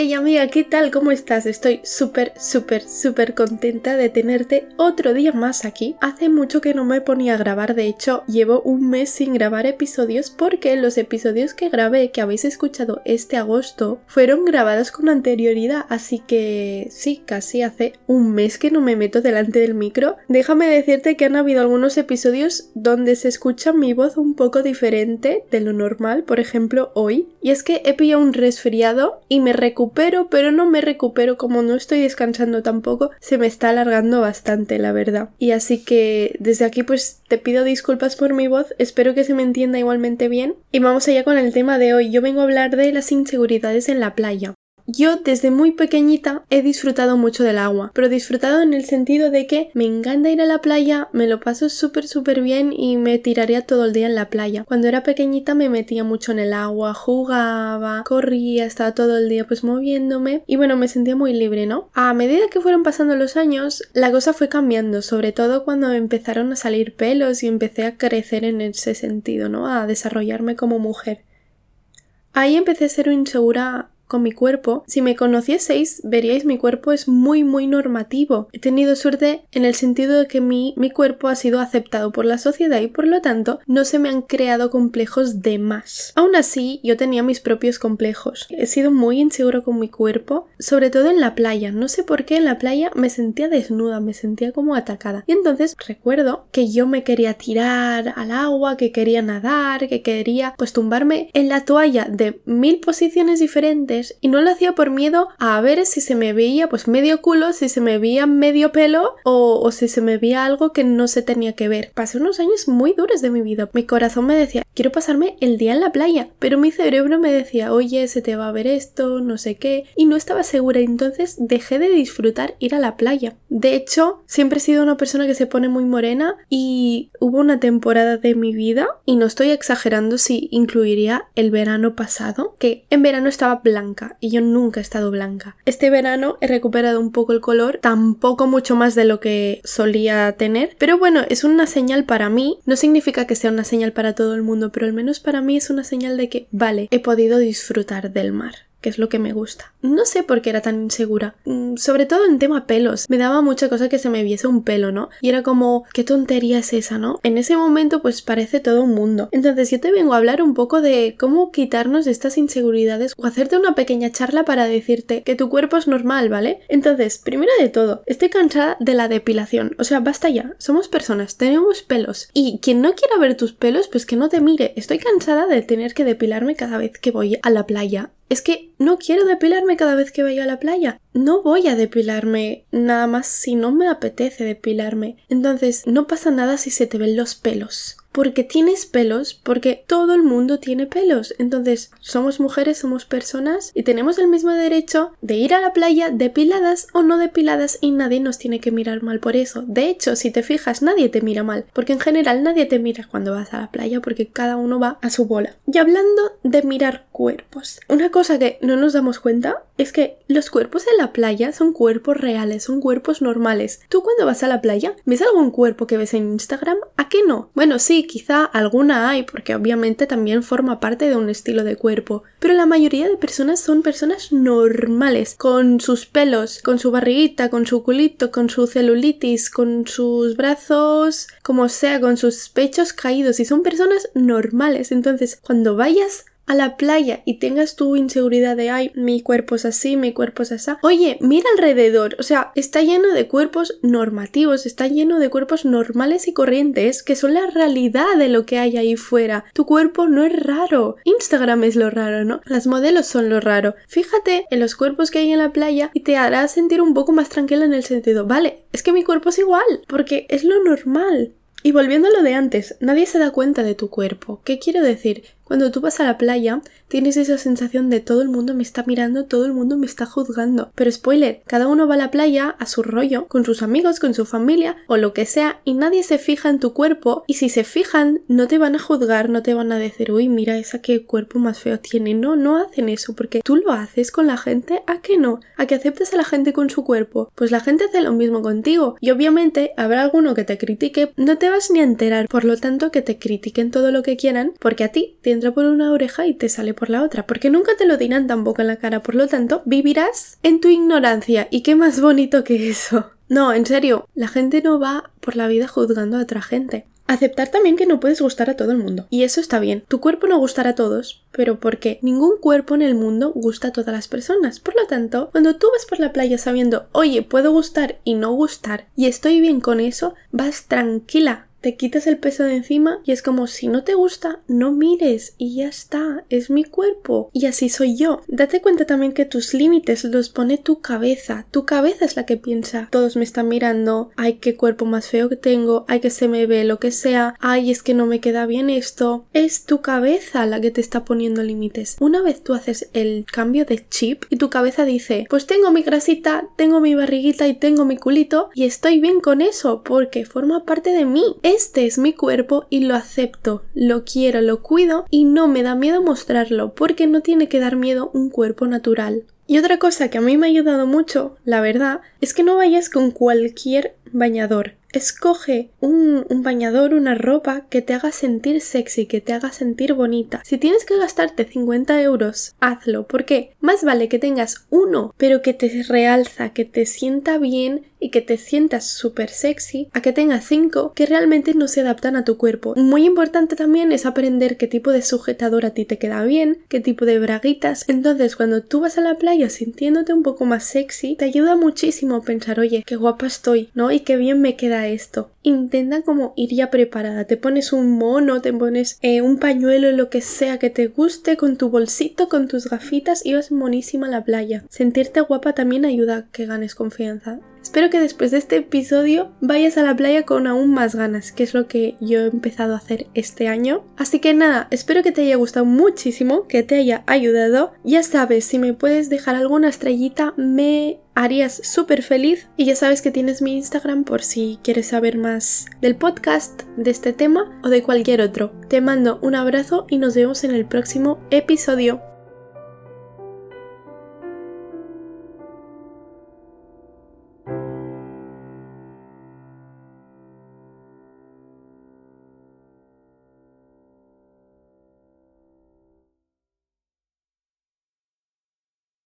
Hey amiga, ¿qué tal? ¿Cómo estás? Estoy súper, súper, súper contenta de tenerte otro día más aquí. Hace mucho que no me ponía a grabar, de hecho llevo un mes sin grabar episodios porque los episodios que grabé, que habéis escuchado este agosto, fueron grabados con anterioridad, así que sí, casi hace un mes que no me meto delante del micro. Déjame decirte que han habido algunos episodios donde se escucha mi voz un poco diferente de lo normal, por ejemplo hoy, y es que he pillado un resfriado y me recupero pero no me recupero como no estoy descansando tampoco, se me está alargando bastante, la verdad. Y así que desde aquí pues te pido disculpas por mi voz, espero que se me entienda igualmente bien. Y vamos allá con el tema de hoy. Yo vengo a hablar de las inseguridades en la playa. Yo desde muy pequeñita he disfrutado mucho del agua, pero disfrutado en el sentido de que me encanta ir a la playa, me lo paso súper súper bien y me tiraría todo el día en la playa. Cuando era pequeñita me metía mucho en el agua, jugaba, corría, estaba todo el día pues moviéndome y bueno, me sentía muy libre, ¿no? A medida que fueron pasando los años, la cosa fue cambiando, sobre todo cuando empezaron a salir pelos y empecé a crecer en ese sentido, ¿no? A desarrollarme como mujer. Ahí empecé a ser insegura con mi cuerpo, si me conocieseis veríais mi cuerpo es muy muy normativo. He tenido suerte en el sentido de que mi, mi cuerpo ha sido aceptado por la sociedad y por lo tanto no se me han creado complejos de más. Aún así, yo tenía mis propios complejos. He sido muy inseguro con mi cuerpo, sobre todo en la playa. No sé por qué en la playa me sentía desnuda, me sentía como atacada. Y entonces recuerdo que yo me quería tirar al agua, que quería nadar, que quería pues tumbarme en la toalla de mil posiciones diferentes y no lo hacía por miedo a ver si se me veía pues medio culo, si se me veía medio pelo o, o si se me veía algo que no se tenía que ver. Pasé unos años muy duros de mi vida. Mi corazón me decía, quiero pasarme el día en la playa, pero mi cerebro me decía, oye, se te va a ver esto, no sé qué, y no estaba segura, entonces dejé de disfrutar ir a la playa. De hecho, siempre he sido una persona que se pone muy morena y hubo una temporada de mi vida, y no estoy exagerando si incluiría el verano pasado, que en verano estaba blanca y yo nunca he estado blanca. Este verano he recuperado un poco el color, tampoco mucho más de lo que solía tener, pero bueno, es una señal para mí, no significa que sea una señal para todo el mundo, pero al menos para mí es una señal de que, vale, he podido disfrutar del mar que es lo que me gusta. No sé por qué era tan insegura, mm, sobre todo en tema pelos. Me daba mucha cosa que se me viese un pelo, ¿no? Y era como, ¿qué tontería es esa, no? En ese momento pues parece todo un mundo. Entonces yo te vengo a hablar un poco de cómo quitarnos estas inseguridades o hacerte una pequeña charla para decirte que tu cuerpo es normal, ¿vale? Entonces, primero de todo, estoy cansada de la depilación. O sea, basta ya. Somos personas, tenemos pelos. Y quien no quiera ver tus pelos, pues que no te mire. Estoy cansada de tener que depilarme cada vez que voy a la playa es que no quiero depilarme cada vez que vaya a la playa. No voy a depilarme nada más si no me apetece depilarme. Entonces, no pasa nada si se te ven los pelos porque tienes pelos, porque todo el mundo tiene pelos. Entonces, somos mujeres, somos personas y tenemos el mismo derecho de ir a la playa depiladas o no depiladas y nadie nos tiene que mirar mal por eso. De hecho, si te fijas, nadie te mira mal, porque en general nadie te mira cuando vas a la playa porque cada uno va a su bola. Y hablando de mirar cuerpos, una cosa que no nos damos cuenta es que los cuerpos en la playa son cuerpos reales, son cuerpos normales. Tú cuando vas a la playa, ¿ves algún cuerpo que ves en Instagram? ¿A qué no? Bueno, sí, quizá alguna hay, porque obviamente también forma parte de un estilo de cuerpo, pero la mayoría de personas son personas normales, con sus pelos, con su barriguita, con su culito, con su celulitis, con sus brazos, como sea, con sus pechos caídos, y son personas normales. Entonces, cuando vayas a la playa y tengas tu inseguridad de ay, mi cuerpo es así, mi cuerpo es así. Oye, mira alrededor, o sea, está lleno de cuerpos normativos, está lleno de cuerpos normales y corrientes que son la realidad de lo que hay ahí fuera. Tu cuerpo no es raro. Instagram es lo raro, ¿no? Las modelos son lo raro. Fíjate en los cuerpos que hay en la playa y te hará sentir un poco más tranquila en el sentido, vale, es que mi cuerpo es igual, porque es lo normal. Y volviendo a lo de antes, nadie se da cuenta de tu cuerpo. ¿Qué quiero decir? Cuando tú vas a la playa, tienes esa sensación de todo el mundo me está mirando, todo el mundo me está juzgando. Pero spoiler, cada uno va a la playa a su rollo, con sus amigos, con su familia o lo que sea, y nadie se fija en tu cuerpo, y si se fijan, no te van a juzgar, no te van a decir, uy, mira esa qué cuerpo más feo tiene. No, no hacen eso, porque tú lo haces con la gente, ¿a qué no? ¿A que aceptes a la gente con su cuerpo? Pues la gente hace lo mismo contigo, y obviamente habrá alguno que te critique, no te vas ni a enterar, por lo tanto que te critiquen todo lo que quieran, porque a ti te entra por una oreja y te sale por la otra, porque nunca te lo dirán tampoco en la cara, por lo tanto, vivirás en tu ignorancia. ¿Y qué más bonito que eso? No, en serio, la gente no va por la vida juzgando a otra gente. Aceptar también que no puedes gustar a todo el mundo. Y eso está bien. Tu cuerpo no gustará a todos, pero porque ningún cuerpo en el mundo gusta a todas las personas. Por lo tanto, cuando tú vas por la playa sabiendo, oye, puedo gustar y no gustar, y estoy bien con eso, vas tranquila, te quitas el peso de encima y es como si no te gusta, no mires y ya está, es mi cuerpo y así soy yo. Date cuenta también que tus límites los pone tu cabeza, tu cabeza es la que piensa, todos me están mirando, ay, qué cuerpo más feo que tengo, ay, que se me ve lo que sea, ay, es que no me queda bien esto. Es tu cabeza la que te está poniendo límites. Una vez tú haces el cambio de chip y tu cabeza dice, pues tengo mi grasita, tengo mi barriguita y tengo mi culito y estoy bien con eso porque forma parte de mí este es mi cuerpo y lo acepto, lo quiero, lo cuido y no me da miedo mostrarlo porque no tiene que dar miedo un cuerpo natural. Y otra cosa que a mí me ha ayudado mucho, la verdad, es que no vayas con cualquier bañador. Escoge un, un, bañador, una ropa que te haga sentir sexy, que te haga sentir bonita. Si tienes que gastarte 50 euros, hazlo, porque más vale que tengas uno, pero que te realza, que te sienta bien y que te sientas súper sexy, a que tengas cinco que realmente no se adaptan a tu cuerpo. Muy importante también es aprender qué tipo de sujetador a ti te queda bien, qué tipo de braguitas. Entonces, cuando tú vas a la playa sintiéndote un poco más sexy, te ayuda muchísimo a pensar, oye, qué guapa estoy, ¿no? Qué bien me queda esto. Intenta como ir ya preparada. Te pones un mono, te pones eh, un pañuelo, lo que sea que te guste, con tu bolsito, con tus gafitas y vas monísima a la playa. Sentirte guapa también ayuda a que ganes confianza. Espero que después de este episodio vayas a la playa con aún más ganas, que es lo que yo he empezado a hacer este año. Así que nada, espero que te haya gustado muchísimo, que te haya ayudado. Ya sabes, si me puedes dejar alguna estrellita, me harías súper feliz. Y ya sabes que tienes mi Instagram por si quieres saber más del podcast, de este tema o de cualquier otro. Te mando un abrazo y nos vemos en el próximo episodio.